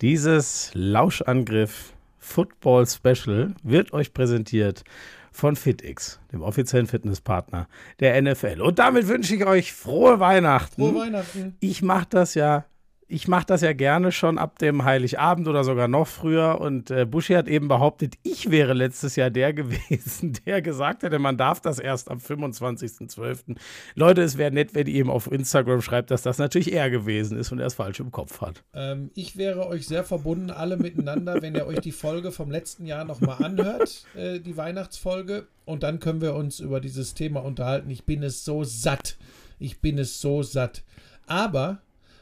Dieses Lauschangriff Football Special wird euch präsentiert von FitX, dem offiziellen Fitnesspartner der NFL. Und damit wünsche ich euch frohe Weihnachten. Frohe Weihnachten. Ich mache das ja ich mache das ja gerne schon ab dem Heiligabend oder sogar noch früher. Und äh, Buschi hat eben behauptet, ich wäre letztes Jahr der gewesen, der gesagt hätte, man darf das erst am 25.12. Leute, es wäre nett, wenn ihr ihm auf Instagram schreibt, dass das natürlich er gewesen ist und er es falsch im Kopf hat. Ähm, ich wäre euch sehr verbunden, alle miteinander, wenn ihr euch die Folge vom letzten Jahr nochmal anhört, äh, die Weihnachtsfolge. Und dann können wir uns über dieses Thema unterhalten. Ich bin es so satt. Ich bin es so satt. Aber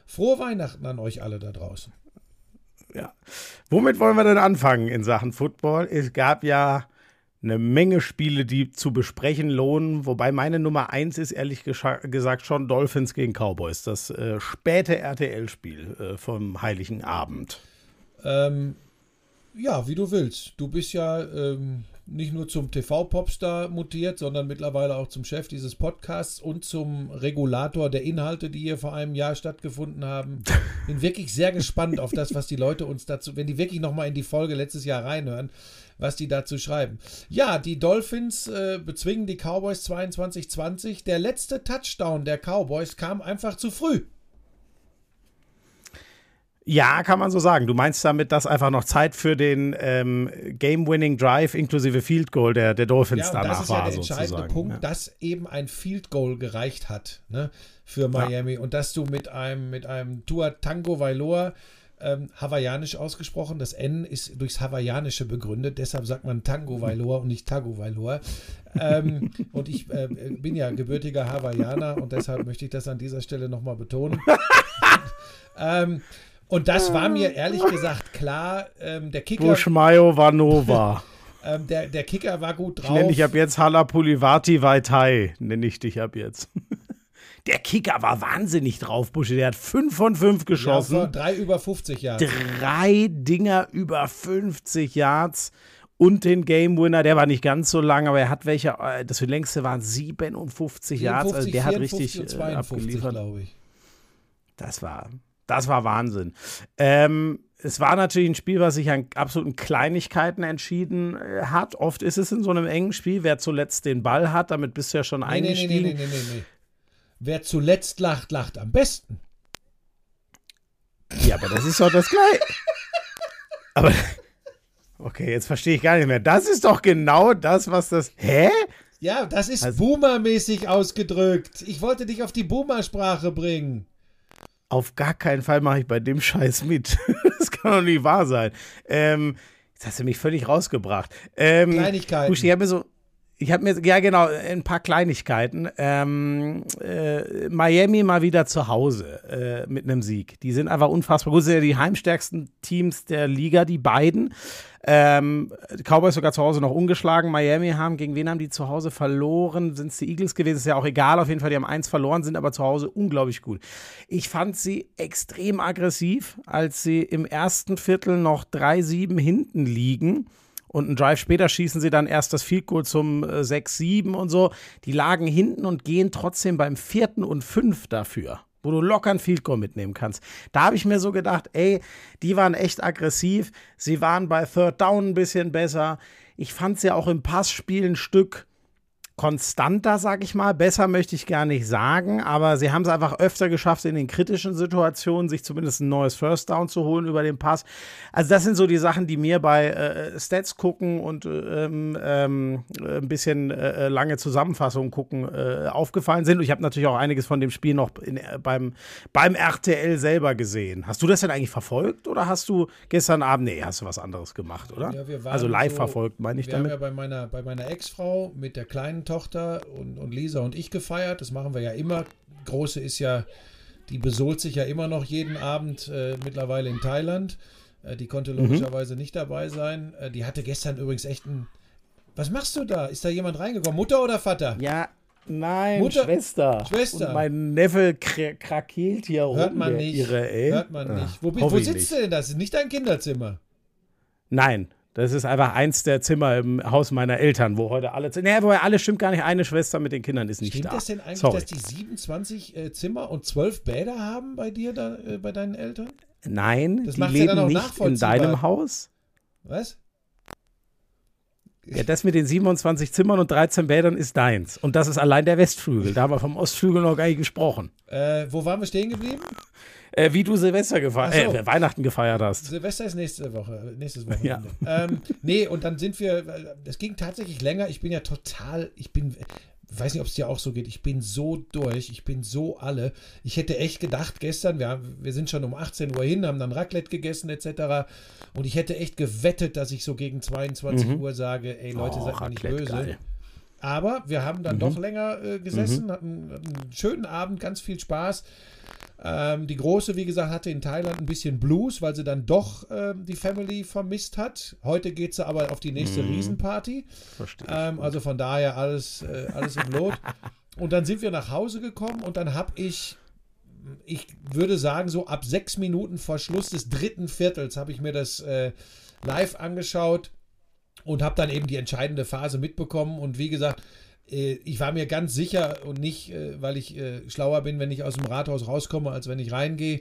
Frohe Weihnachten an euch alle da draußen. Ja. Womit wollen wir denn anfangen in Sachen Football? Es gab ja eine Menge Spiele, die zu besprechen lohnen, wobei meine Nummer eins ist ehrlich gesagt schon Dolphins gegen Cowboys, das äh, späte RTL-Spiel äh, vom Heiligen Abend. Ähm, ja, wie du willst. Du bist ja ähm, nicht nur zum TV-Popstar mutiert, sondern mittlerweile auch zum Chef dieses Podcasts und zum Regulator der Inhalte, die hier vor einem Jahr stattgefunden haben. Bin wirklich sehr gespannt auf das, was die Leute uns dazu, wenn die wirklich nochmal in die Folge letztes Jahr reinhören, was die dazu schreiben. Ja, die Dolphins äh, bezwingen die Cowboys 22-20. Der letzte Touchdown der Cowboys kam einfach zu früh. Ja, kann man so sagen. Du meinst damit, dass einfach noch Zeit für den ähm, Game-Winning Drive inklusive Field Goal der, der Dolphins ja, danach war. Das ist ja der entscheidende sozusagen. Punkt, ja. dass eben ein Field Goal gereicht hat ne, für Miami ja. und dass du mit einem, mit einem Tua Tango Vailoa ähm, hawaiianisch ausgesprochen. Das N ist durchs Hawaiianische begründet, deshalb sagt man Tango Vailoa und nicht Tago Vailoa. ähm, und ich äh, bin ja gebürtiger Hawaiianer und deshalb möchte ich das an dieser Stelle nochmal betonen. ähm, und das war mir ehrlich gesagt klar. Ähm, der Kicker. Bushmayo war Nova. ähm, der, der Kicker war gut drauf. Ich nenne dich ab jetzt Halapulivati Vaitai, nenne ich dich ab jetzt. Der Kicker war wahnsinnig drauf, Busche. Der hat 5 von 5 geschossen. Ja, drei über 50 Yards. Drei Dinger über 50 Yards. Und den Game Winner, der war nicht ganz so lang, aber er hat welche, äh, das längste waren 57 Yards. Also der hat richtig und 52, äh, abgeliefert. glaube ich. Das war, das war Wahnsinn. Ähm, es war natürlich ein Spiel, was sich an absoluten Kleinigkeiten entschieden äh, hat. Oft ist es in so einem engen Spiel, wer zuletzt den Ball hat, damit bist du ja schon nee, eingestiegen. Nee, nee, nee, nee, nee, nee. Wer zuletzt lacht, lacht am besten. Ja, aber das ist doch das Gleiche. aber, okay, jetzt verstehe ich gar nicht mehr. Das ist doch genau das, was das. Hä? Ja, das ist also, Boomer-mäßig ausgedrückt. Ich wollte dich auf die Boomer-Sprache bringen auf gar keinen Fall mache ich bei dem Scheiß mit. das kann doch nicht wahr sein. Ähm, jetzt hast du mich völlig rausgebracht. Ähm, Kleinigkeiten. ich habe mir so, ich habe mir, ja genau, ein paar Kleinigkeiten. Ähm, äh, Miami mal wieder zu Hause äh, mit einem Sieg. Die sind einfach unfassbar gut. Das sind ja die heimstärksten Teams der Liga, die beiden. Ähm, Cowboys sogar zu Hause noch ungeschlagen. Miami haben, gegen wen haben die zu Hause verloren? Sind es die Eagles gewesen? Ist ja auch egal. Auf jeden Fall, die haben eins verloren, sind aber zu Hause unglaublich gut. Ich fand sie extrem aggressiv, als sie im ersten Viertel noch 3-7 hinten liegen und einen Drive später schießen sie dann erst das Field Goal zum 6-7 äh, und so. Die lagen hinten und gehen trotzdem beim vierten und fünf dafür, wo du locker ein Field Goal mitnehmen kannst. Da habe ich mir so gedacht, ey, die waren echt aggressiv. Sie waren bei Third Down ein bisschen besser. Ich fand sie auch im Passspiel ein Stück konstanter, sag ich mal. Besser möchte ich gar nicht sagen, aber sie haben es einfach öfter geschafft, in den kritischen Situationen sich zumindest ein neues First Down zu holen über den Pass. Also das sind so die Sachen, die mir bei äh, Stats gucken und ähm, ähm, ein bisschen äh, lange Zusammenfassungen gucken äh, aufgefallen sind. Und ich habe natürlich auch einiges von dem Spiel noch in, äh, beim, beim RTL selber gesehen. Hast du das denn eigentlich verfolgt oder hast du gestern Abend, nee, hast du was anderes gemacht, oder? Ja, also live so, verfolgt, meine ich wir damit. Haben ja bei meiner, bei meiner Ex-Frau mit der kleinen Tochter und, und Lisa und ich gefeiert. Das machen wir ja immer. Große ist ja, die besohlt sich ja immer noch jeden Abend äh, mittlerweile in Thailand. Äh, die konnte mhm. logischerweise mhm. nicht dabei sein. Äh, die hatte gestern übrigens echt ein. Was machst du da? Ist da jemand reingekommen? Mutter oder Vater? Ja, Nein, Mutter, Schwester. Schwester. Und mein Neffe krakeelt hier Hört rum. Man nicht. Ihre, Hört man nicht. Wo, wo sitzt nicht. du denn? Das ist nicht dein Kinderzimmer. Nein, das ist einfach eins der Zimmer im Haus meiner Eltern, wo heute alle. Nee, wo alle stimmt gar nicht. Eine Schwester mit den Kindern ist nicht stimmt da. Stimmt das denn eigentlich, Sorry. dass die 27 äh, Zimmer und 12 Bäder haben bei dir, da, äh, bei deinen Eltern? Nein, Das die ja leben auch nicht in deinem Haus. Was? Ja, das mit den 27 Zimmern und 13 Bädern ist deins. Und das ist allein der Westflügel. Da haben wir vom Ostflügel noch gar nicht gesprochen. Äh, wo waren wir stehen geblieben? Äh, wie du Silvester gefeiert, so. äh, Weihnachten gefeiert hast. Silvester ist nächste Woche, nächstes Wochenende. Ähm, nee, und dann sind wir, es ging tatsächlich länger. Ich bin ja total, ich bin, ich weiß nicht, ob es dir auch so geht, ich bin so durch, ich bin so alle. Ich hätte echt gedacht, gestern, wir, haben, wir sind schon um 18 Uhr hin, haben dann Raclette gegessen etc. Und ich hätte echt gewettet, dass ich so gegen 22 Uhr sage, ey Leute, Oh, seid mal nicht böse. geil. Aber wir haben dann doch länger äh, gesessen, hatten, hatten einen schönen Abend, ganz viel Spaß. Ähm, die Große, wie gesagt, hatte in Thailand ein bisschen Blues, weil sie dann doch ähm, die Family vermisst hat. Heute geht sie aber auf die nächste Riesenparty. Verstehe. Ähm, also von daher alles, äh, alles im Lot. Und dann sind wir nach Hause gekommen und dann habe ich, ich würde sagen, so ab sechs Minuten vor Schluss des dritten Viertels habe ich mir das äh, live angeschaut und habe dann eben die entscheidende Phase mitbekommen. Und wie gesagt, äh, ich war mir ganz sicher und nicht, äh, weil ich äh, schlauer bin, wenn ich aus dem Rathaus rauskomme, als wenn ich reingehe,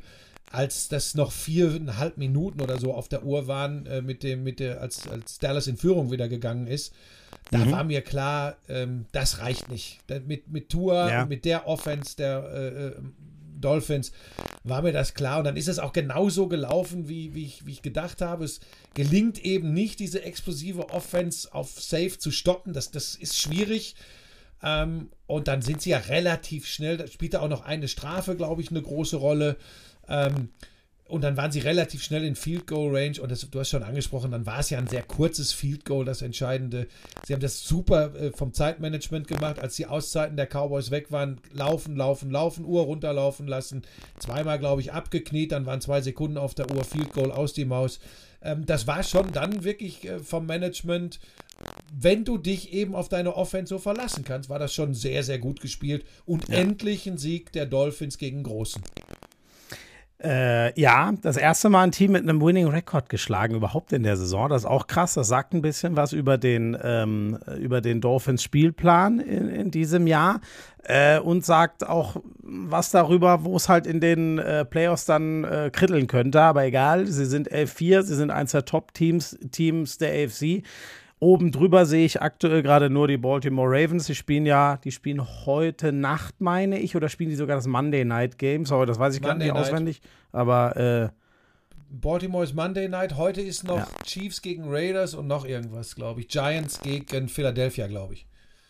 als das noch viereinhalb Minuten oder so auf der Uhr waren, mit dem, mit der, als, als Dallas in Führung wieder gegangen ist. Da war mir klar, ähm, das reicht nicht. Mit, mit Tour, Ja. mit der Offense der Dolphins war mir das klar. Und dann ist es auch genauso gelaufen, wie, wie, ich, wie ich gedacht habe. Es gelingt eben nicht, diese explosive Offense auf Safe zu stoppen. Das, das ist schwierig. Ähm, und dann sind sie ja relativ schnell, da spielt auch noch eine Strafe, glaube ich, eine große Rolle. Ähm, und dann waren sie relativ schnell in Field Goal Range und das, du hast schon angesprochen, dann war es ja ein sehr kurzes Field Goal, das Entscheidende. Sie haben das super äh, vom Zeitmanagement gemacht, als die Auszeiten der Cowboys weg waren. Laufen, laufen, laufen, Uhr runterlaufen lassen. Zweimal, glaube ich, abgekniet, dann waren zwei Sekunden auf der Uhr, Field Goal aus die Maus. Ähm, das war schon dann wirklich äh, vom Management, wenn du dich eben auf deine Offense so verlassen kannst, war das schon sehr, sehr gut gespielt. Und endlich ein Sieg der Dolphins gegen Großen. Äh, ja, das erste Mal ein Team mit einem Winning Record geschlagen, überhaupt in der Saison. Das ist auch krass. Das sagt ein bisschen was über den, ähm, über den Dolphins Spielplan in, in diesem Jahr äh, und sagt auch was darüber, wo es halt in den äh, Playoffs dann äh, kritteln könnte. Aber egal, sie sind 11-4, sie sind eins der Top-Teams Teams der AFC. Oben drüber sehe ich aktuell gerade nur die Baltimore Ravens. Die spielen ja, die spielen heute Nacht, meine ich, oder spielen die sogar das Monday Night Game? Sorry, das weiß ich gar Monday nicht Night. auswendig. Aber äh, Baltimore ist Monday Night. Heute ist noch Ja. Chiefs gegen Raiders und noch irgendwas, glaube ich. Giants gegen Philadelphia, glaube ich.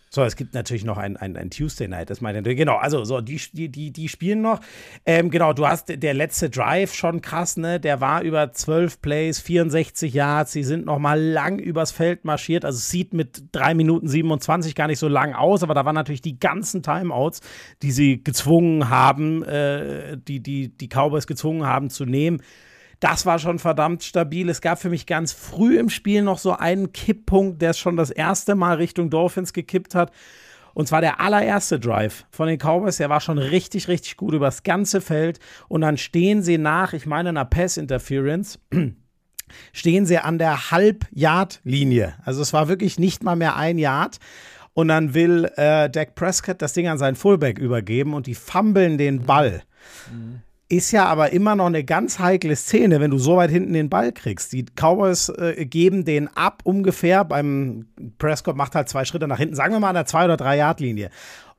So, es gibt natürlich noch ein, ein, ein Tuesday Night, das meine ich. Genau, also so, die, die, die, spielen noch. Ähm, genau, du hast der letzte Drive schon krass, ne? Der war über 12 Plays, 64 Yards. Sie sind noch mal lang übers Feld marschiert. Also es sieht mit 3 Minuten 27 gar nicht so lang aus, aber da waren natürlich die ganzen Timeouts, die sie gezwungen haben, äh, die, die die Cowboys gezwungen haben zu nehmen. Das war schon verdammt stabil. Es gab für mich ganz früh im Spiel noch so einen Kipppunkt, der es schon das erste Mal Richtung Dolphins gekippt hat. Und zwar der allererste Drive von den Cowboys. Der war schon richtig, richtig gut übers ganze Feld. Und dann stehen sie nach, ich meine, einer Pass-Interference, stehen sie an der Halb-Yard-Linie. Also es war wirklich nicht mal mehr ein Yard. Und dann will äh, Dak Prescott das Ding an seinen Fullback übergeben und die fummeln den Ball. Ist ja aber immer noch eine ganz heikle Szene, wenn du so weit hinten den Ball kriegst. Die Cowboys äh, geben den ab ungefähr. Beim Prescott macht halt zwei Schritte nach hinten, sagen wir mal an der zwei oder drei Yard Linie.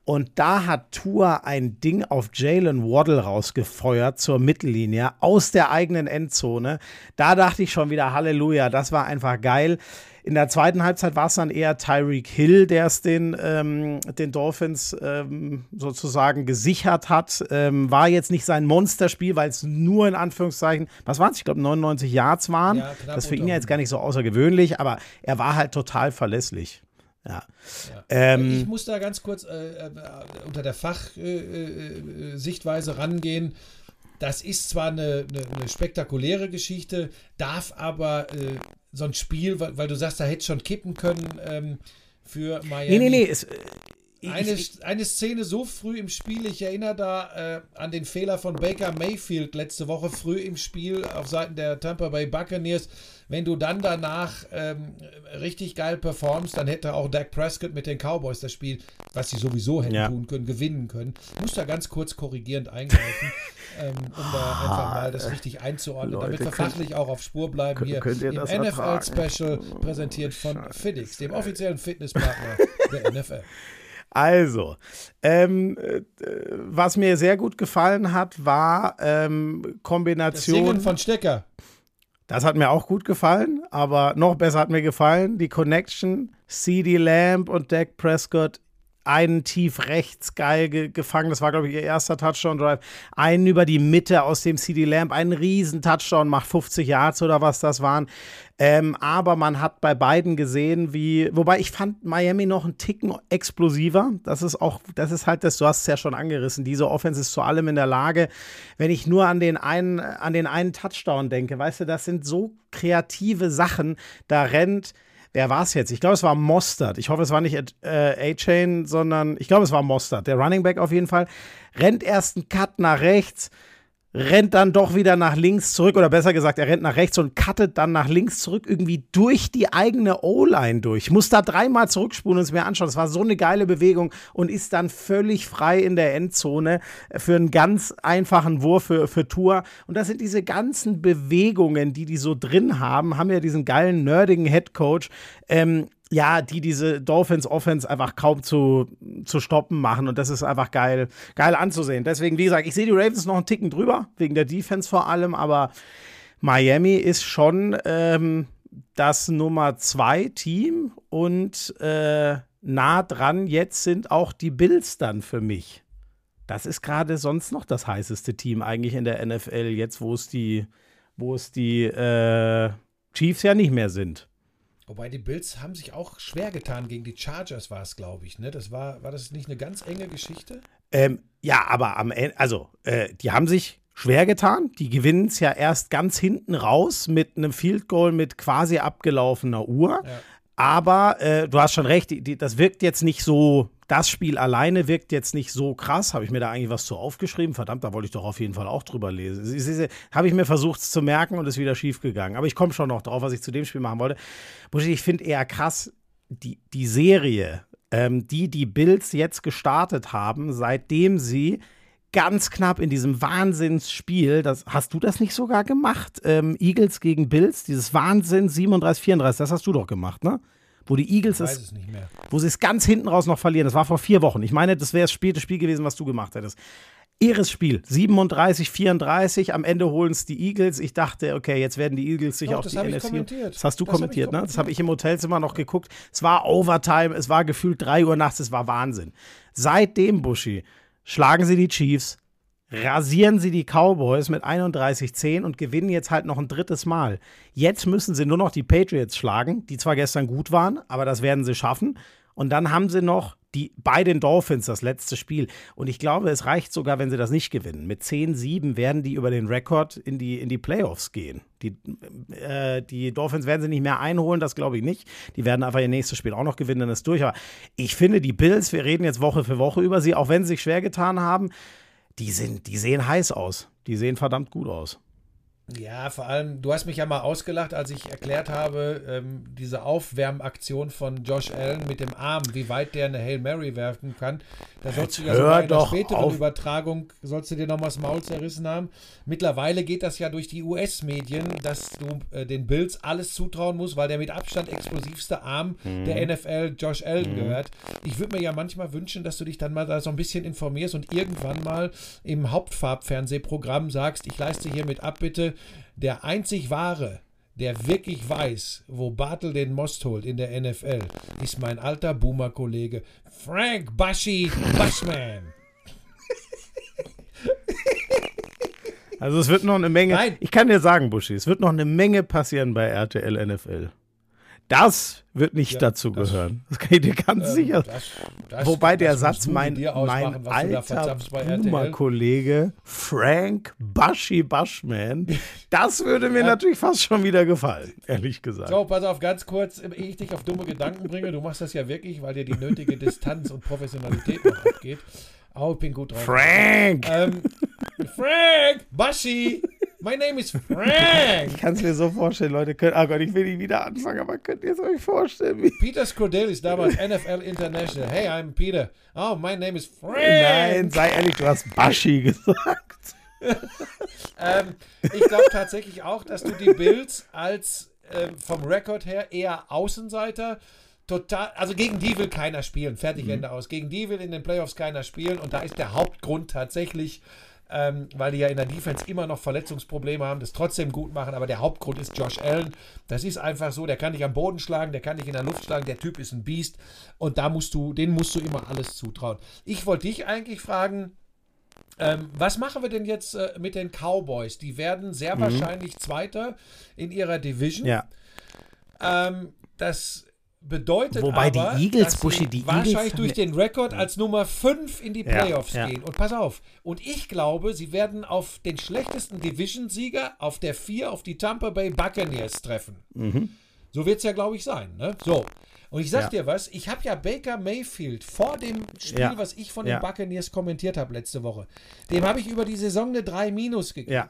Und da hat Tua ein Ding auf Jalen Waddle rausgefeuert zur Mittellinie aus der eigenen Endzone. Da dachte ich schon wieder Halleluja, das war einfach geil. In der zweiten Halbzeit war es dann eher Tyreek Hill, der es den, ähm, den Dolphins ähm, sozusagen gesichert hat. Ähm, war jetzt nicht sein Monsterspiel, weil es nur in Anführungszeichen, was waren es? Ich glaube 99 Yards waren. Ja, das ist für ihn ja jetzt gar nicht so außergewöhnlich, aber er war halt total verlässlich. Ja. Ja. Ähm, ich muss da ganz kurz äh, äh, unter der Fachsichtweise äh, Sichtweise rangehen. Das ist zwar eine, eine, eine spektakuläre Geschichte, darf aber äh, so ein Spiel, weil, weil du sagst, da hätte schon kippen können ähm, für Miami. Nee, nee, nee. Es, eine, eine Szene so früh im Spiel, ich erinnere da äh, an den Fehler von Baker Mayfield letzte Woche früh im Spiel auf Seiten der Tampa Bay Buccaneers. Wenn du dann danach ähm, richtig geil performst, dann hätte auch Dak Prescott mit den Cowboys das Spiel, was sie sowieso hätten ja. tun können, gewinnen können. Muss da ganz kurz korrigierend eingreifen, ähm, um da einfach mal das richtig einzuordnen, Leute, damit wir fachlich auch auf Spur bleiben hier im NFL-Special präsentiert von FitX, dem offiziellen Fitnesspartner der NFL. Also, ähm, äh, was mir sehr gut gefallen hat, war ähm, Kombination. Das Singen von Stecker. Das hat mir auch gut gefallen, aber noch besser hat mir gefallen die Connection CD Lamb und Dak Prescott einen tief rechts geil ge gefangen. Das war, glaube ich, ihr erster Touchdown-Drive. Einen über die Mitte aus dem CD Lamp, einen riesen Touchdown, macht 50 Yards oder was das waren. Ähm, aber man hat bei beiden gesehen, wie, wobei ich fand Miami noch einen Ticken explosiver. Das ist auch, das ist halt das, du hast es ja schon angerissen. Diese Offense ist zu allem in der Lage. Wenn ich nur an den einen, an den einen Touchdown denke, weißt du, das sind so kreative Sachen. Da rennt, wer war es jetzt? Ich glaube, es war Mostert. Ich hoffe, es war nicht äh, A-Chain, sondern ich glaube, es war Mostert. Der Running Back auf jeden Fall. Rennt erst einen Cut nach rechts, rennt dann doch wieder nach links zurück oder besser gesagt, er rennt nach rechts und cuttet dann nach links zurück irgendwie durch die eigene O-Line durch. Muss da dreimal zurückspulen und es mir anschauen. Das war so eine geile Bewegung und ist dann völlig frei in der Endzone für einen ganz einfachen Wurf für, für Tour. Und das sind diese ganzen Bewegungen, die die so drin haben, haben ja diesen geilen, nerdigen Headcoach. Ähm, ja, die diese Dolphins Offense einfach kaum zu, zu stoppen machen und das ist einfach geil, geil anzusehen. Deswegen, wie gesagt, ich sehe die Ravens noch einen Ticken drüber, wegen der Defense vor allem, aber Miami ist schon ähm, das Nummer zwei Team und äh, nah dran jetzt sind auch die Bills dann für mich. Das ist gerade sonst noch das heißeste Team eigentlich in der NFL, jetzt wo es die, wo es die äh, Chiefs ja nicht mehr sind. Wobei die Bills haben sich auch schwer getan gegen die Chargers, war es, glaube ich. Ne? Das war, war das nicht eine ganz enge Geschichte? Ähm, ja, aber am Ende, also, äh, die haben sich schwer getan. Die gewinnen es ja erst ganz hinten raus mit einem Field Goal mit quasi abgelaufener Uhr. Ja. Aber äh, du hast schon recht, die, die, das wirkt jetzt nicht so das Spiel alleine wirkt jetzt nicht so krass. Habe ich mir da eigentlich was zu aufgeschrieben? Verdammt, da wollte ich doch auf jeden Fall auch drüber lesen. Habe ich mir versucht zu merken und ist wieder schief gegangen. Aber ich komme schon noch drauf, was ich zu dem Spiel machen wollte. Ich finde eher krass, die, die Serie, ähm, die die Bills jetzt gestartet haben, seitdem sie ganz knapp in diesem Wahnsinnsspiel, das, hast du das nicht sogar gemacht? Ähm, Eagles gegen Bills, dieses Wahnsinn 37, 34, das hast du doch gemacht, ne? Wo die Eagles es, wo sie es ganz hinten raus noch verlieren. Das war vor vier Wochen. Ich meine, das wäre das späte Spiel gewesen, was du gemacht hättest. Ihres Spiel, 37, 34, am Ende holen es die Eagles. Ich dachte, okay, jetzt werden die Eagles sich Doch, auf die NFC. Das hast du das kommentiert, hab ne? Das habe ich im Hotelzimmer noch geguckt. Es war Overtime, es war gefühlt 3 Uhr nachts, es war Wahnsinn. Seitdem, Buschi, schlagen sie die Chiefs, rasieren sie die Cowboys mit 31-10 und gewinnen jetzt halt noch ein drittes Mal. Jetzt müssen sie nur noch die Patriots schlagen, die zwar gestern gut waren, aber das werden sie schaffen. Und dann haben sie noch die, bei den Dolphins das letzte Spiel. Und ich glaube, es reicht sogar, wenn sie das nicht gewinnen. Mit 10-7 werden die über den Rekord in die, in die Playoffs gehen. Die, äh, die Dolphins werden sie nicht mehr einholen, das glaube ich nicht. Die werden einfach ihr nächstes Spiel auch noch gewinnen, dann ist durch. Aber ich finde, die Bills, wir reden jetzt Woche für Woche über sie, auch wenn sie sich schwer getan haben, die, sind, die sehen heiß aus. Die sehen verdammt gut aus. Ja, vor allem, du hast mich ja mal ausgelacht, als ich erklärt habe, ähm, diese Aufwärmaktion von Josh Allen mit dem Arm, wie weit der eine Hail Mary werfen kann. Da sollst du ja sogar in der späteren auf. Übertragung, sollst du dir noch mal das Maul zerrissen haben. Mittlerweile geht das ja durch die US-Medien, dass du äh, den Bills alles zutrauen musst, weil der mit Abstand explosivste Arm mhm. der NFL Josh Allen mhm. gehört. Ich würde mir ja manchmal wünschen, dass du dich dann mal da so ein bisschen informierst und irgendwann mal im Hauptfarbfernsehprogramm sagst, ich leiste hiermit ab, bitte der einzig wahre, der wirklich weiß, wo Bartel den Most holt in der NFL, ist mein alter Boomer-Kollege Frank Baschi Bushman. Also es wird noch eine Menge. Nein. Ich kann dir sagen, Buschi, es wird noch eine Menge passieren bei RTL NFL. Das wird nicht ja, dazu das, gehören. Das kann ich dir ganz ähm, sicher das, das, Wobei der Satz, mein, mein alter Boomer-Kollege Frank Baschi Bushman, das würde mir ja. natürlich fast schon wieder gefallen, ehrlich gesagt. So, pass auf, ganz kurz, ehe ich dich auf dumme Gedanken bringe, du machst das ja wirklich, weil dir die nötige Distanz und Professionalität noch abgeht. Oh, ich bin gut drauf. Frank! Ähm, Frank! Baschi! My name is Frank. Ich kann es mir so vorstellen, Leute. Könnt, oh Gott, ich will nicht wieder anfangen, aber könnt ihr es euch vorstellen? Wie Peter Scrodell ist damals NFL International. Hey, I'm Peter. Oh, my name is Frank. Nein, sei ehrlich, du hast Baschi gesagt. ähm, ich glaube tatsächlich auch, dass du die Bills als ähm, vom Rekord her eher Außenseiter total, also gegen die will keiner spielen. Fertig, mhm. Ende aus. Gegen die will in den Playoffs keiner spielen und da ist der Hauptgrund tatsächlich ähm, weil die ja in der Defense immer noch Verletzungsprobleme haben, das trotzdem gut machen. Aber der Hauptgrund ist Josh Allen. Das ist einfach so, der kann dich am Boden schlagen, der kann dich in der Luft schlagen, der Typ ist ein Biest. Und da musst du, den musst du immer alles zutrauen. Ich wollte dich eigentlich fragen, ähm, was machen wir denn jetzt äh, mit den Cowboys? Die werden sehr mhm. wahrscheinlich Zweiter in ihrer Division. Ja. Ähm, das Bedeutet Wobei aber, die Eagles, Buschi, die wahrscheinlich Eagles durch den Rekord als Nummer 5 in die Playoffs ja, ja. gehen. Und pass auf, und ich glaube, sie werden auf den schlechtesten Division-Sieger auf der 4 auf die Tampa Bay Buccaneers treffen. Mhm. So wird es ja, glaube ich, sein. Ne? So. Und ich sag ja. dir was, ich habe ja Baker Mayfield vor dem Spiel, was ich von den Buccaneers kommentiert habe letzte Woche, dem habe ich über die Saison eine 3 Minus gegeben.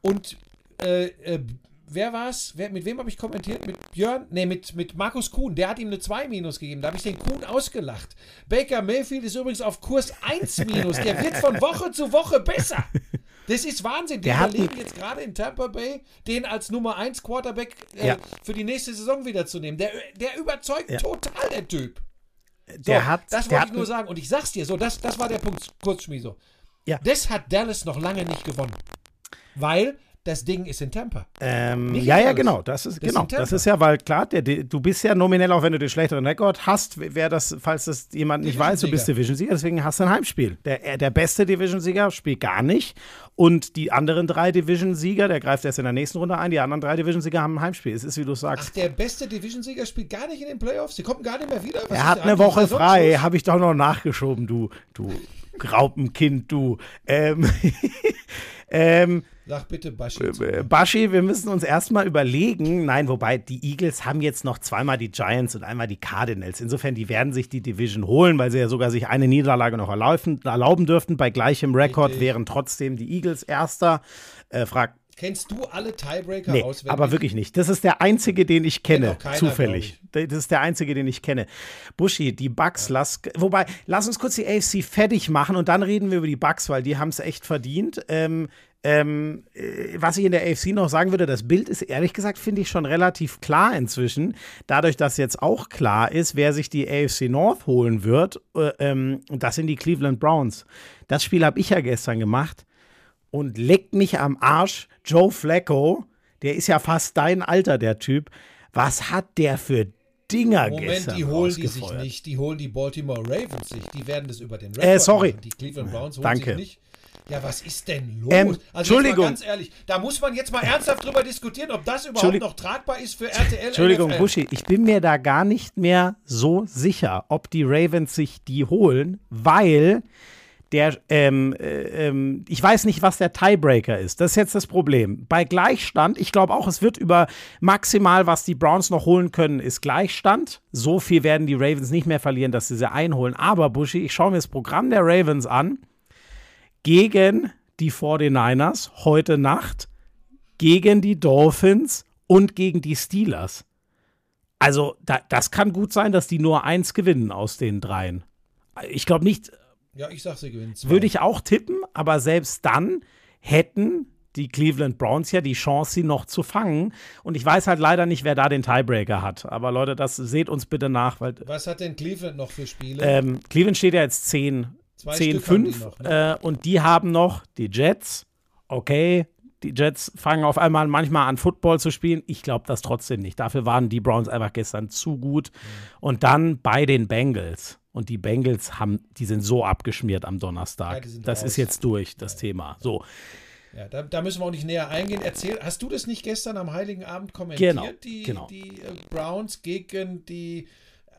Und äh, äh, wer war's? Wer, mit wem habe ich kommentiert? Mit Björn? Ne, mit, mit Markus Kuhn. Der hat ihm eine 2 minus gegeben. Da habe ich den Kuhn ausgelacht. Baker Mayfield ist übrigens auf Kurs 1 minus. Der wird von Woche zu Woche besser. Das ist Wahnsinn. Die überlegen jetzt gerade in Tampa Bay, den als Nummer 1 Quarterback äh, ja. für die nächste Saison wiederzunehmen. Der, der überzeugt ja. total, der Typ. So, der hat, das wollte ich nur sagen. Und ich sag's dir, so, das, das war der Punkt, kurz Schmieso. Ja. Das hat Dallas noch lange nicht gewonnen. Weil das Ding ist in Tampa. Ähm, ja, ja, genau. Das ist, das genau. Das ist ja, weil klar, der, du bist ja nominell, auch wenn du den schlechteren Rekord hast, wer das, falls das jemand nicht weiß, du bist Division-Sieger, deswegen hast du ein Heimspiel. Der, äh, der beste Division-Sieger spielt gar nicht. Und die anderen drei Division-Sieger, der greift erst in der nächsten Runde ein, die anderen drei Division-Sieger haben ein Heimspiel. Es ist, wie du sagst. Ach, der beste Division-Sieger spielt gar nicht in den Playoffs? Die kommen gar nicht mehr wieder? Was er hat eine Woche frei, habe ich doch noch nachgeschoben, du, du Graupenkind, du. Ähm, ähm, Sag bitte Baschi. Äh, Baschi, wir müssen uns erstmal überlegen. Nein, wobei die Eagles haben jetzt noch zweimal die Giants und einmal die Cardinals. Insofern, die werden sich die Division holen, weil sie ja sogar sich eine Niederlage noch erlauben, erlauben dürften. Bei gleichem Rekord wären trotzdem die Eagles Erster. Äh, frag, Kennst du alle Tiebreaker nee, auswendig? aber wirklich nicht. Das ist der einzige, den ich kenne, keiner, zufällig. Das ist der einzige, den ich kenne. Buschi, die Bucks, ja. lass, wobei, lass uns kurz die AFC fertig machen und dann reden wir über die Bucks, weil die haben es echt verdient. Ähm, ähm, äh, was ich in der AFC noch sagen würde, das Bild ist ehrlich gesagt, finde ich schon relativ klar inzwischen. Dadurch, dass jetzt auch klar ist, wer sich die AFC North holen wird, äh, ähm, das sind die Cleveland Browns. Das Spiel habe ich ja gestern gemacht und leckt mich am Arsch. Joe Flacco, der ist ja fast dein Alter, der Typ. Was hat der für Dinger Moment, gestern die holen die sich nicht, die holen die Baltimore Ravens sich, die werden das über den Rekord äh, sorry. Machen. Die Cleveland Browns holen Danke. sich nicht. Ja, was ist denn los? Ähm, also Entschuldigung. ganz ehrlich, da muss man jetzt mal ernsthaft drüber diskutieren, ob das überhaupt noch tragbar ist für RTL. Entschuldigung, NFL. Buschi, ich bin mir da gar nicht mehr so sicher, ob die Ravens sich die holen, weil der, ähm, äh, ähm, ich weiß nicht, was der Tiebreaker ist. Das ist jetzt das Problem. Bei Gleichstand, ich glaube auch, es wird über maximal, was die Browns noch holen können, ist Gleichstand. So viel werden die Ravens nicht mehr verlieren, dass sie sie einholen. Aber, Buschi, ich schaue mir das Programm der Ravens an gegen die 49ers heute Nacht, gegen die Dolphins und gegen die Steelers. Also, da, das kann gut sein, dass die nur eins gewinnen aus den dreien. Ich glaube nicht. Ja, ich sag, sie gewinnen zwei. Würde ich auch tippen, aber selbst dann hätten die Cleveland Browns ja die Chance, sie noch zu fangen. Und ich weiß halt leider nicht, wer da den Tiebreaker hat. Aber Leute, das seht uns bitte nach. Weil, Was hat denn Cleveland noch für Spiele? Ähm, Cleveland steht ja jetzt 10 10-5 ne? äh, und die haben noch die Jets. Okay, die Jets fangen auf einmal manchmal an, Football zu spielen. Ich glaube das trotzdem nicht. Dafür waren die Browns einfach gestern zu gut. Mhm. Und dann bei den Bengals. Und die Bengals haben, die sind so abgeschmiert am Donnerstag. Ja, das raus. ist jetzt durch, das ja. Thema. So. Ja, da, da, müssen wir auch nicht näher eingehen. Erzähl, hast du das nicht gestern am Heiligen Abend kommentiert? Genau, die, genau. die äh, Browns gegen die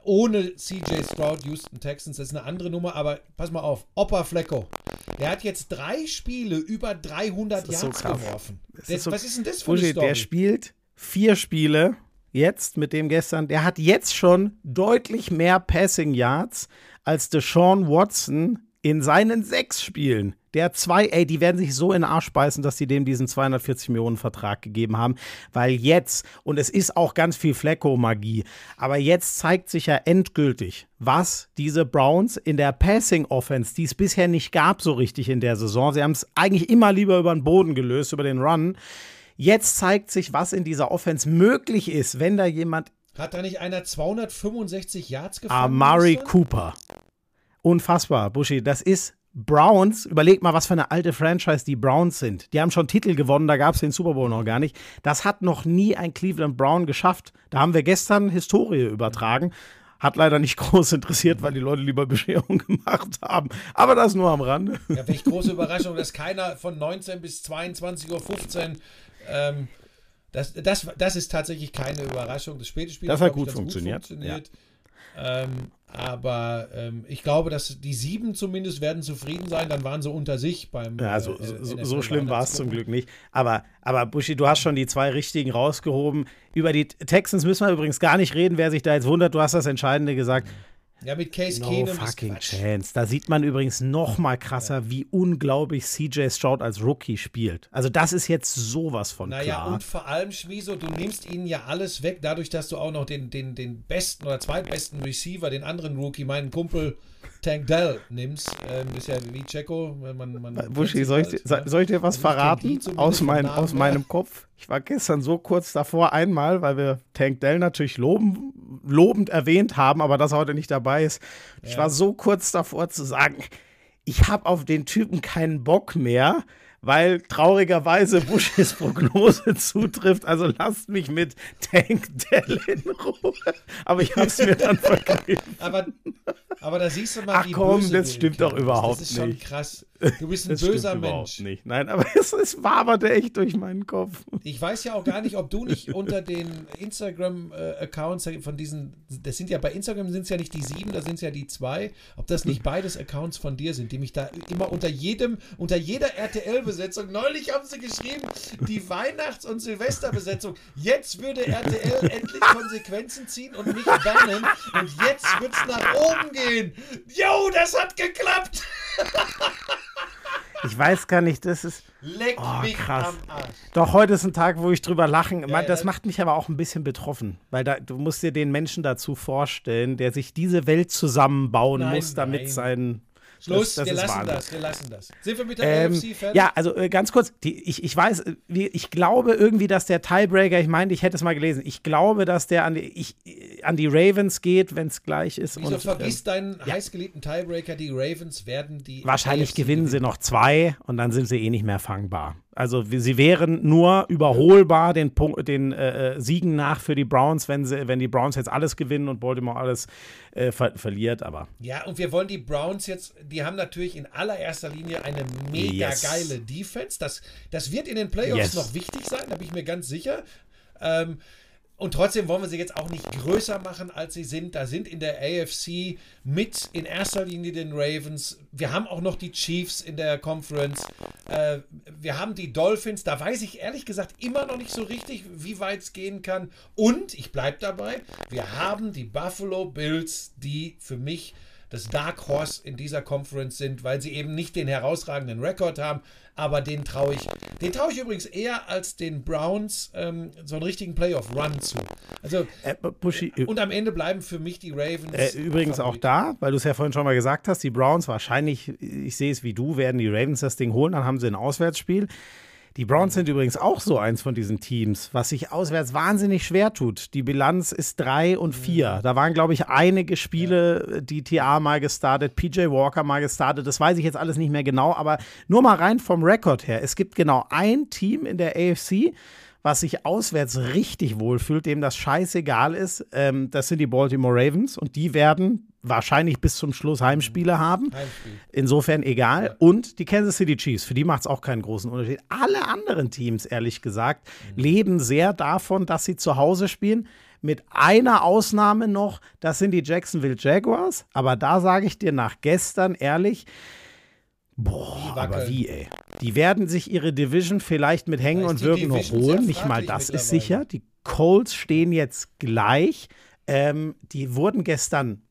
ohne CJ Stroud Houston Texans, das ist eine andere Nummer, aber pass mal auf, Opa Flecko, der hat jetzt drei Spiele über 300 Yards so geworfen. Das ist so, was ist denn das für Buschi, eine Story? Der spielt vier Spiele jetzt mit dem gestern, der hat jetzt schon deutlich mehr Passing Yards als Deshaun Watson in seinen sechs Spielen. Der zwei, ey, die werden sich so in den Arsch beißen, dass sie dem diesen 240 Millionen Vertrag gegeben haben, weil jetzt, und es ist auch ganz viel Flecko-Magie, aber jetzt zeigt sich ja endgültig, was diese Browns in der Passing-Offense, die es bisher nicht gab so richtig in der Saison, sie haben es eigentlich immer lieber über den Boden gelöst, über den Run, Jetzt zeigt sich, was in dieser Offense möglich ist, wenn da jemand. Hat da nicht einer 265 Yards gefangen? Amari Cooper. Unfassbar, Buschi. Das ist Browns. Überleg mal, was für eine alte Franchise die Browns sind. Die haben schon Titel gewonnen, da gab es den Super Bowl noch gar nicht. Das hat noch nie ein Cleveland Brown geschafft. Da haben wir gestern Historie übertragen. Hat leider nicht groß interessiert, weil die Leute lieber Bescherung gemacht haben. Aber das nur am Rande. Ja, welche große Überraschung, dass keiner von 19 bis 22.15 Uhr ähm, das, das, das ist tatsächlich keine Überraschung. Das späte Spiel das hat gut funktioniert. Gut funktioniert. Ja. Ähm, aber ähm, ich glaube, dass die sieben zumindest werden zufrieden sein. Dann waren sie unter sich beim. Ja, also, äh, so, so schlimm war es zum Glück nicht. Aber, aber Buschi, du hast schon die zwei richtigen rausgehoben. Über die Texans müssen wir übrigens gar nicht reden, wer sich da jetzt wundert. Du hast das Entscheidende gesagt. Mhm. Ja, mit Case no Keenum fucking chance. Da sieht man übrigens noch mal krasser, ja. wie unglaublich CJ Stroud als Rookie spielt. Also das ist jetzt sowas von naja, klar. Naja, und vor allem, Schmieso, du nimmst ihnen ja alles weg, dadurch, dass du auch noch den, den, den besten oder zweitbesten Receiver, den anderen Rookie, meinen Kumpel Tank Dell nimmst. Ähm, ist ja wie Checo. Man, man Buschi, soll, ich, halt, ne? soll ich dir was also verraten aus, mein, aus meinem Kopf? Ich war gestern so kurz davor einmal, weil wir Tank Dell natürlich loben, lobend erwähnt haben, aber das heute nicht dabei ist. Ich war so kurz davor zu sagen, ich habe auf den Typen keinen Bock mehr weil traurigerweise Bushis Prognose zutrifft. Also lasst mich mit Tank Dell in Ruhe. Aber ich habe es mir dann vergeben. Aber, aber da siehst du mal, Ach wie komm, das stimmt doch überhaupt nicht. Das ist schon krass. Du bist ein das böser Mensch. Nicht. Nein, aber es, es waberte echt durch meinen Kopf. Ich weiß ja auch gar nicht, ob du nicht unter den Instagram-Accounts von diesen, das sind ja bei Instagram sind es ja nicht die sieben, da sind es ja die zwei, ob das nicht beides Accounts von dir sind, die mich da immer unter jedem, unter jeder RTL-Besetzung, neulich haben sie geschrieben, die Weihnachts- und Silvesterbesetzung, jetzt würde RTL endlich Konsequenzen ziehen und mich bannen und jetzt wird es nach oben gehen. Jo, das hat geklappt! Ich weiß gar nicht, das ist. Leck oh, mich krass. am Arsch. Doch, heute ist ein Tag, wo ich drüber lachen. Ja, das ja. macht mich aber auch ein bisschen betroffen, weil da, du musst dir den Menschen dazu vorstellen, der sich diese Welt zusammenbauen nein, muss, damit nein. sein Schluss, das, das wir lassen Wahnsinn. das, wir lassen das. Sind wir mit der ähm, AFC fertig? Ja, also äh, ganz kurz, die, ich, ich weiß, äh, ich glaube irgendwie, dass der Tiebreaker, ich meine, ich hätte es mal gelesen, ich glaube, dass der an die, ich, an die Ravens geht, wenn es gleich ist. Wieso und, vergisst äh, deinen ja. heißgeliebten Tiebreaker, die Ravens werden die Wahrscheinlich gewinnen sie noch zwei und dann sind sie eh nicht mehr fangbar. Also sie wären nur überholbar den, Punkt, den äh, äh, Siegen nach für die Browns, wenn, sie, wenn die Browns jetzt alles gewinnen und Baltimore alles äh, ver verliert. Aber ja, und wir wollen die Browns jetzt, die haben natürlich in allererster Linie eine mega yes. geile Defense. Das, das wird in den Playoffs yes. noch wichtig sein, da bin ich mir ganz sicher. Ähm, und trotzdem wollen wir sie jetzt auch nicht größer machen, als sie sind. Da sind in der AFC mit in erster Linie den Ravens. Wir haben auch noch die Chiefs in der Conference. Äh, wir haben die Dolphins. Da weiß ich ehrlich gesagt immer noch nicht so richtig, wie weit es gehen kann. Und ich bleibe dabei, wir haben die Buffalo Bills, die für mich das Dark Horse in dieser Conference sind, weil sie eben nicht den herausragenden Rekord haben, aber den traue ich, den traue ich übrigens eher als den Browns ähm, so einen richtigen Playoff-Run zu. Also äh, Buschi, äh, und am Ende bleiben für mich die Ravens. Äh, übrigens auch da, weil du es ja vorhin schon mal gesagt hast, die Browns wahrscheinlich, ich sehe es wie du, werden die Ravens das Ding holen, dann haben sie ein Auswärtsspiel. Die Browns sind übrigens auch so eins von diesen Teams, was sich auswärts wahnsinnig schwer tut. Die Bilanz ist 3 und 4. Mhm. Da waren, glaube ich, einige Spiele, die TA mal gestartet, PJ Walker mal gestartet. Das weiß ich jetzt alles nicht mehr genau, aber nur mal rein vom Rekord her. Es gibt genau ein Team in der AFC, was sich auswärts richtig wohlfühlt, dem das scheißegal ist. Ähm, das sind die Baltimore Ravens und die werden wahrscheinlich bis zum Schluss Heimspiele haben. Heimspiel. Insofern egal. Und die Kansas City Chiefs, für die macht es auch keinen großen Unterschied. Alle anderen Teams, ehrlich gesagt, leben sehr davon, dass sie zu Hause spielen. Mit einer Ausnahme noch, das sind die Jacksonville Jaguars. Aber da sage ich dir nach gestern ehrlich, boah, aber wie, ey. Die werden sich ihre Division vielleicht mit Hängen und Würgen noch holen. Nicht mal das ist sicher. Die Colts stehen jetzt gleich. Ähm, die wurden gestern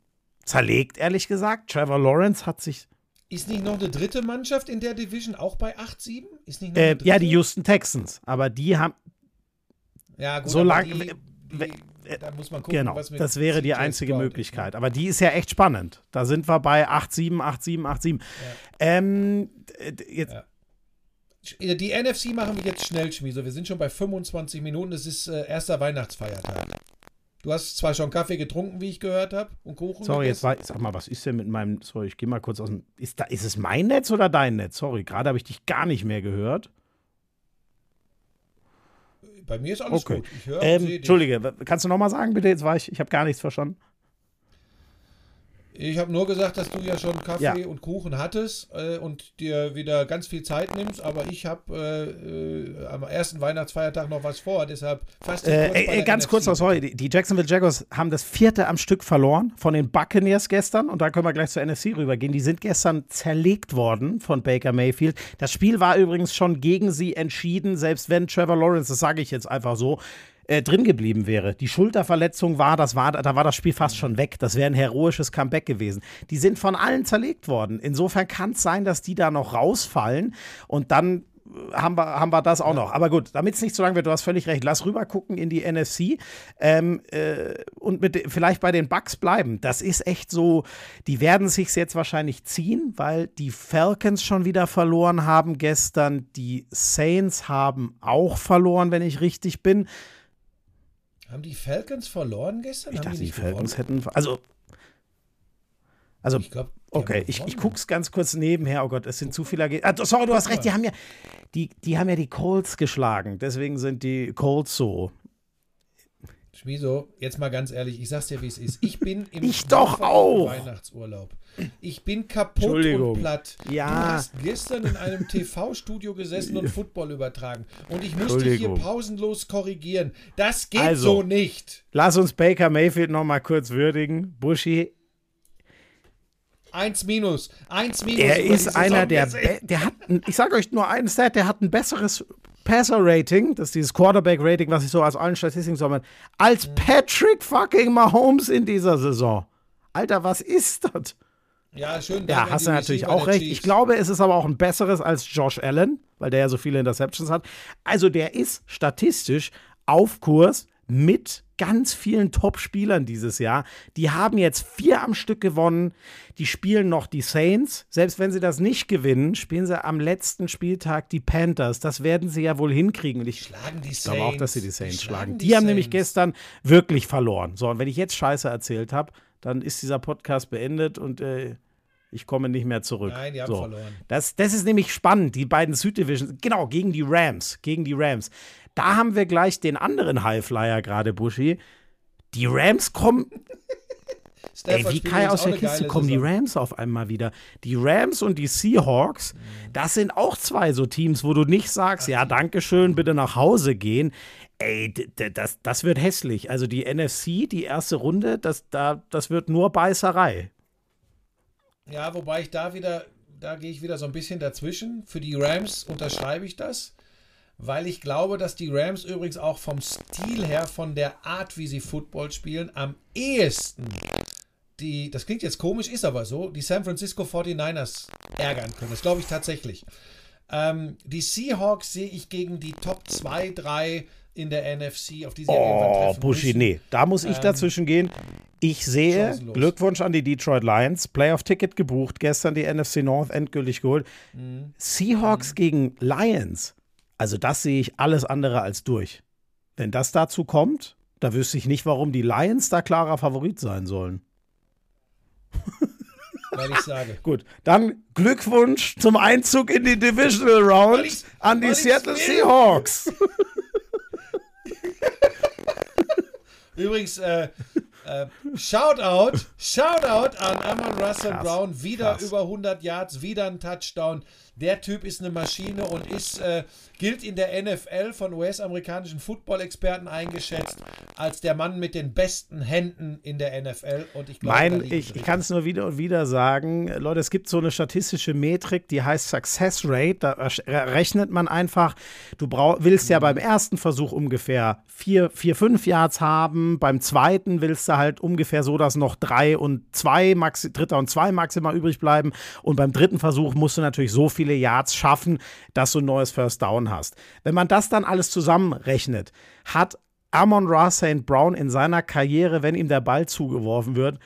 zerlegt, ehrlich gesagt. Trevor Lawrence hat sich Ist nicht noch eine dritte Mannschaft in der Division auch bei 8-7? Ist nicht noch Äh, ja, die Houston Texans. Aber die haben, Ja, gut, so aber lang- die, we- die, da muss man gucken, genau, was mit das wäre die einzige ist, Möglichkeit. Aber die ist ja echt spannend. Da sind wir bei 8-7, 8-7, 8-7. Ähm, d- d- jetzt, Ja. Die NFC machen wir jetzt schnell, Schmieso. Wir sind schon bei 25 Minuten. Es ist äh, erster Weihnachtsfeiertag. Du hast zwar schon Kaffee getrunken, wie ich gehört habe, und Kuchen. sorry, jetzt war, sag mal, was ist denn mit meinem, sorry, ich gehe mal kurz aus dem, ist, da, ist es mein Netz oder dein Netz? Sorry, gerade habe ich dich gar nicht mehr gehört. Bei mir ist alles Okay. gut. Ich höre Ähm. Entschuldige, kannst du nochmal sagen, bitte? Jetzt war ich, ich habe gar nichts verstanden. Ich habe nur gesagt, dass du ja schon Kaffee Ja. und Kuchen hattest äh, und dir wieder ganz viel Zeit nimmst, aber ich habe äh, äh, am ersten Weihnachtsfeiertag noch was vor, deshalb fast Äh, äh, ganz kurz noch, sorry, die, die Jacksonville Jaguars haben das vierte am Stück verloren von den Buccaneers gestern und da können wir gleich zur NFC rübergehen. Die sind gestern zerlegt worden von Baker Mayfield. Das Spiel war übrigens schon gegen sie entschieden, selbst wenn Trevor Lawrence, das sage ich jetzt einfach so, äh, drin geblieben wäre. Die Schulterverletzung war, das war, da war das Spiel fast schon weg. Das wäre ein heroisches Comeback gewesen. Die sind von allen zerlegt worden. Insofern kann es sein, dass die da noch rausfallen und dann haben wir, haben wir das auch noch. Aber gut, damit es nicht zu lang wird, du hast völlig recht. Lass rüber gucken in die NFC ähm, äh, und mit, vielleicht bei den Bucks bleiben. Das ist echt so, die werden sich jetzt wahrscheinlich ziehen, weil die Falcons schon wieder verloren haben gestern. Die Saints haben auch verloren, wenn ich richtig bin. Haben die Falcons verloren gestern? Ich haben dachte, die nicht Falcons hätten. Also. Also, Ich glaube, Okay, ich, ich guck's ganz kurz nebenher. Oh Gott, es sind zu viele. Erge- Ah, sorry, du hast recht. Die haben ja die, die haben ja die Colts geschlagen. Deswegen sind die Colts so. Schmieso, jetzt mal ganz ehrlich, ich sag's dir, wie es ist. Ich bin im Ich doch auch. Weihnachtsurlaub. Ich bin kaputt und platt. Ja. Du hast gestern in einem TV-Studio gesessen und Football übertragen. Und ich musste hier pausenlos korrigieren. Das geht Also, so nicht. Lass uns Baker Mayfield noch mal kurz würdigen. Buschi, Eins minus. Eins minus. er über ist einer der, der hat, ein- ich sage euch nur einen Stat, der hat ein besseres Passer-Rating, das ist dieses Quarterback-Rating, was ich so aus allen Statistiken meine, als. Patrick fucking Mahomes in dieser Saison. Alter, was ist das? Ja, schön. Ja, hast du natürlich auch recht. Chiefs. Ich glaube, es ist aber auch ein besseres als Josh Allen, weil der ja so viele Interceptions hat. Also der ist statistisch auf Kurs mit ganz vielen Top-Spielern dieses Jahr. Die haben jetzt vier am Stück gewonnen. Die spielen noch die Saints. Selbst wenn sie das nicht gewinnen, spielen sie am letzten Spieltag die Panthers. Das werden sie ja wohl hinkriegen. Und ich Schlagen die ich glaube auch, dass sie die Saints. Saints schlagen. die Die, haben nämlich Saints. gestern wirklich verloren. So, und wenn ich jetzt Scheiße erzählt habe, dann ist dieser Podcast beendet und äh, ich komme nicht mehr zurück. Nein, die haben so. verloren. Das, das ist nämlich spannend, die beiden Süddivisions. Genau, gegen die Rams. Gegen die Rams. Da haben wir gleich den anderen Highflyer gerade, Buschi. Die Rams kommen Ey, wie Kai aus der Kiste kommen die. Rams auf einmal wieder. Die Rams und die Seahawks, das sind auch zwei so Teams, wo du nicht sagst, ja, danke schön, bitte nach Hause gehen. Ey, das, das wird hässlich. Also die NFC, die erste Runde, das, da, das wird nur Beißerei. Ja, wobei ich da wieder, da gehe ich wieder so ein bisschen dazwischen. Für die Rams unterschreibe ich das, weil ich glaube, dass die Rams übrigens auch vom Stil her, von der Art, wie sie Football spielen, am ehesten die, das klingt jetzt komisch, ist aber so, die San Francisco 49ers ärgern können. Das glaube ich tatsächlich. Ähm, die Seahawks sehe ich gegen die Top 2, 3 in der NFC, auf die sie irgendwann Oh, treffen Buschi, müssen. nee, da muss ich dazwischen gehen. Ich sehe. Glückwunsch an die Detroit Lions, Playoff-Ticket gebucht, gestern die NFC North endgültig geholt. Mhm. Seahawks gegen Lions, also das sehe ich alles andere als durch. Wenn das dazu kommt, da wüsste ich nicht, warum die Lions da klarer Favorit sein sollen. Weil ich sage. Gut, dann Glückwunsch zum Einzug in die Divisional Round ich's- an die Seattle. Seahawks. Übrigens, äh, Äh, Shoutout, Shoutout an Amon Russell Krass, Brown. Wieder krass. über 100 Yards, wieder ein Touchdown. Der Typ ist eine Maschine und ist, äh, gilt in der NFL von US-amerikanischen Football-Experten eingeschätzt als der Mann mit den besten Händen in der NFL. Und ich glaube, Mein, ich, ich kann es nur wieder und wieder sagen, Leute, es gibt so eine statistische Metrik, die heißt Success Rate. Da rechnet man einfach, du brauch, willst ja beim ersten Versuch ungefähr vier, vier, fünf Yards haben, beim zweiten willst du halt ungefähr so, dass noch drei und zwei, maxi, dritter und zwei maximal übrig bleiben. Und beim dritten Versuch musst du natürlich so viele Yards schaffen, dass du ein neues First Down hast. Wenn man das dann alles zusammenrechnet, hat Amon Ra St. Brown in seiner Karriere, wenn ihm der Ball zugeworfen wird,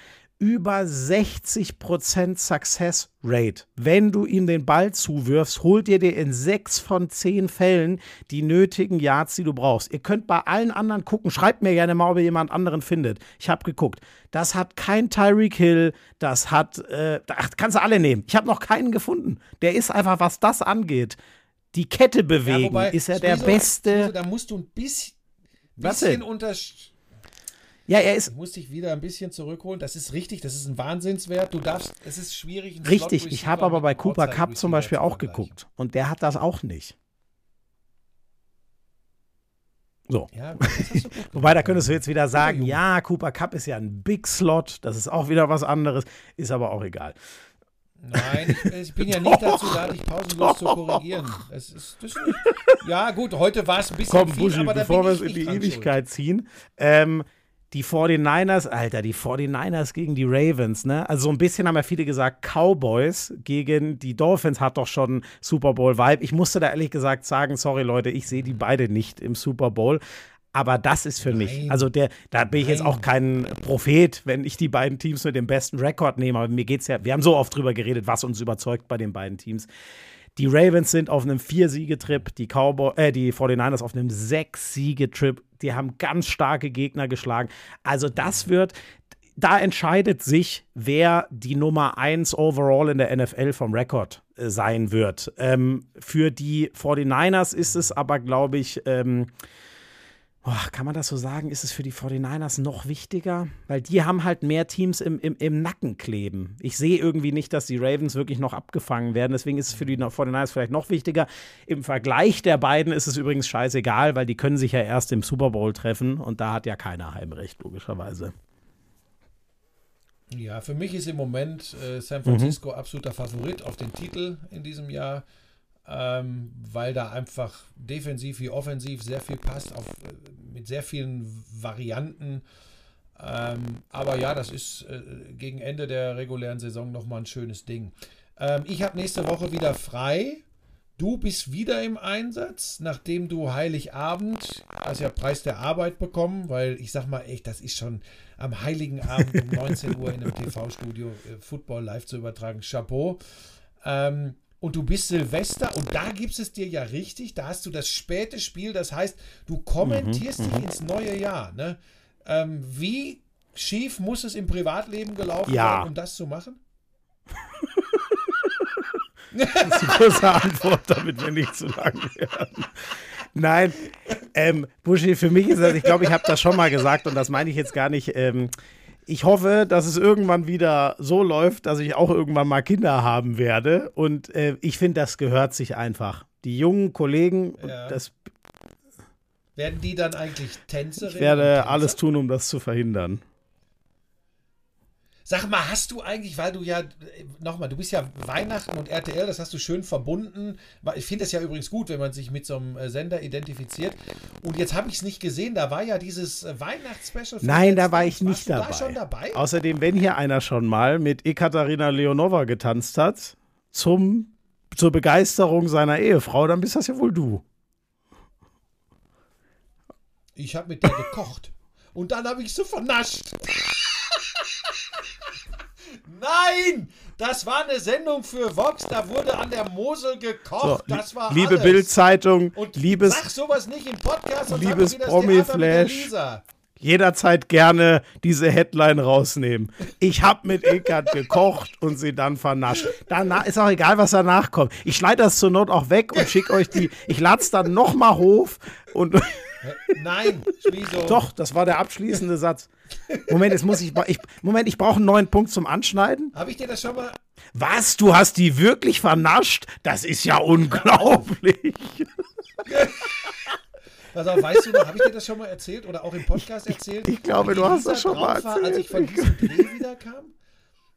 über 60% Success Rate. Wenn du ihm den Ball zuwirfst, holt ihr dir in sechs von zehn Fällen die nötigen Yards, die du brauchst. Ihr könnt bei allen anderen gucken. Schreibt mir gerne mal, ob ihr jemand anderen findet. Ich habe geguckt. Das hat kein Tyreek Hill. Das hat, äh, ach, kannst du alle nehmen. Ich habe noch keinen gefunden. Der ist einfach, was das angeht, die Kette bewegen, wobei, ist er der Smiso, Beste. Smiso, Da musst du ein bisschen, Was bisschen denn? unter. Ja, er ist Du musst dich wieder ein bisschen zurückholen. Das ist richtig, das ist ein Wahnsinnswert. Du darfst, es ist schwierig. Richtig, ich habe aber bei Cooper Cup zum Beispiel auch geguckt und der hat das auch nicht. So. Ja, das. Wobei, da könntest du jetzt wieder sagen, ja, Cooper Cup ist ja ein Big Slot, das ist auch wieder was anderes, ist aber auch egal. Nein, ich, ich bin ja nicht dazu da, dich pausenlos zu korrigieren. Es ist, das ist ja, gut, heute war es ein bisschen Komm, viel, Buschi, aber da bevor wir es in die Ewigkeit ziehen, ähm, die 49ers, Alter, die 49ers gegen die Ravens, ne? Also so ein bisschen haben ja viele gesagt, Cowboys gegen die Dolphins hat doch schon Super Bowl-Vibe. Ich musste da ehrlich gesagt sagen, sorry Leute, ich sehe die beide nicht im Super Bowl. Aber das ist für mich, Nein. also der, da bin ich jetzt Nein. auch kein Prophet, wenn ich die beiden Teams mit dem besten Rekord nehme. Aber mir geht's ja, wir haben so oft drüber geredet, was uns überzeugt bei den beiden Teams. Die Ravens sind auf einem Vier-Siege-Trip, die Cowboy, äh, die 49ers auf einem Sechs-Siege-Trip. Die haben ganz starke Gegner geschlagen. Also das wird, da entscheidet sich, wer die Nummer 1 overall in der NFL vom Rekord äh, sein wird. Ähm, für die 49ers ist es aber, glaube ich, ähm, Boah, kann man das so sagen? Ist es für die 49ers noch wichtiger? Weil die haben halt mehr Teams im, im, im Nacken kleben. Ich sehe irgendwie nicht, dass die Ravens wirklich noch abgefangen werden. Deswegen ist es für die 49ers vielleicht noch wichtiger. Im Vergleich der beiden ist es übrigens scheißegal, weil die können sich ja erst im Super Bowl treffen und da hat ja keiner Heimrecht, logischerweise. Ja, für mich ist im Moment äh, Mhm. San Francisco absoluter Favorit auf den Titel in diesem Jahr, ähm, weil da einfach defensiv wie offensiv sehr viel passt, auf, mit sehr vielen Varianten. Ähm, aber ja, das ist äh, gegen Ende der regulären Saison nochmal ein schönes Ding. Ähm, ich habe nächste Woche wieder frei. Du bist wieder im Einsatz, nachdem du Heiligabend, hast ja Preis der Arbeit bekommen, weil ich sag mal echt, das ist schon am Heiligen Abend um 19 Uhr in einem TV-Studio äh, Football live zu übertragen. Chapeau. Ähm, und du bist Silvester und da gibt es dir ja richtig, da hast du das späte Spiel, das heißt, du kommentierst dich ins neue Jahr. Ne? Ähm, wie schief muss es im Privatleben gelaufen Ja. sein, um das zu machen? Das ist die kurze Antwort, damit wir nicht zu lang werden. Nein, ähm, Buschi, für mich ist das, ich glaube, ich habe das schon mal gesagt und das meine ich jetzt gar nicht. Ähm, ich hoffe, dass es irgendwann wieder so läuft, dass ich auch irgendwann mal Kinder haben werde. Und äh, ich finde, das gehört sich einfach. Die jungen Kollegen, und Ja. das, Werden die dann eigentlich Tänzerinnen? ich werde alles tun, um das zu verhindern. Sag mal, hast du eigentlich, weil du ja, nochmal, du bist ja Weihnachten und RTL, das hast du schön verbunden. Ich finde es ja übrigens gut, wenn man sich mit so einem äh, Sender identifiziert. Und jetzt habe ich es nicht gesehen, da war ja dieses äh, Weihnachtsspecial. Nein, da war ich nicht dabei. Da schon dabei? Außerdem, wenn hier einer schon mal mit Ekaterina Leonova getanzt hat, zum, zur Begeisterung seiner Ehefrau, dann bist das ja wohl du. Ich habe mit der gekocht. Und dann habe ich sie vernascht. Nein! Das war eine Sendung für Vox, da wurde an der Mosel So, gekocht. das war liebe. Bildzeitung, Und liebes sag sowas nicht im Podcast. liebes Promi-Flash. Jederzeit gerne diese Headline rausnehmen. Ich habe mit Eckart gekocht und sie dann vernascht. Danach ist auch egal, was danach kommt. Ich schneide das zur Not auch weg und schicke euch die. Ich lade es dann nochmal hoch und. Nein, Schmiso. Doch, das war der abschließende Satz. Moment, jetzt muss ich. ich Moment, ich brauche einen neuen Punkt zum Anschneiden. Habe ich dir das schon mal. Was? Du hast die wirklich vernascht? Das ist ja unglaublich. Pass auf, weißt du noch, habe ich dir das schon mal erzählt oder auch im Podcast erzählt? Ich, ich glaube, du hast das schon mal erzählt. War, als ich von diesem Dreh wiederkam?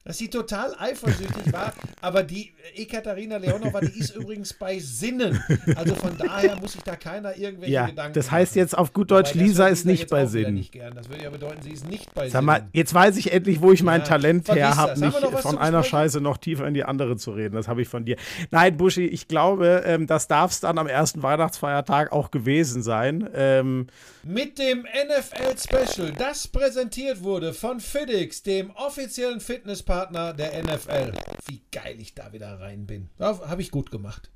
Dass sie total eifersüchtig war. Aber die Ekaterina Leonova, die ist übrigens bei Sinnen. Also von daher muss sich da keiner irgendwelche ja, Gedanken Das heißt machen. jetzt auf gut Deutsch, Lisa ist nicht bei Sinnen. Nicht. Das würde ja bedeuten, sie ist nicht bei Sag mal, Sinnen. jetzt weiß ich endlich, wo ich mein ja, Talent her habe, nicht von einer? Scheiße noch tiefer in die andere zu reden. Das habe ich von dir. Nein, Buschi, ich glaube, ähm, das darf es dann am ersten Weihnachtsfeiertag auch gewesen sein. Ähm, Mit dem NFL-Special, das präsentiert wurde von FitX, dem offiziellen Fitnesspartner Partner der NFL. Wie geil ich da wieder rein bin. Habe ich gut gemacht.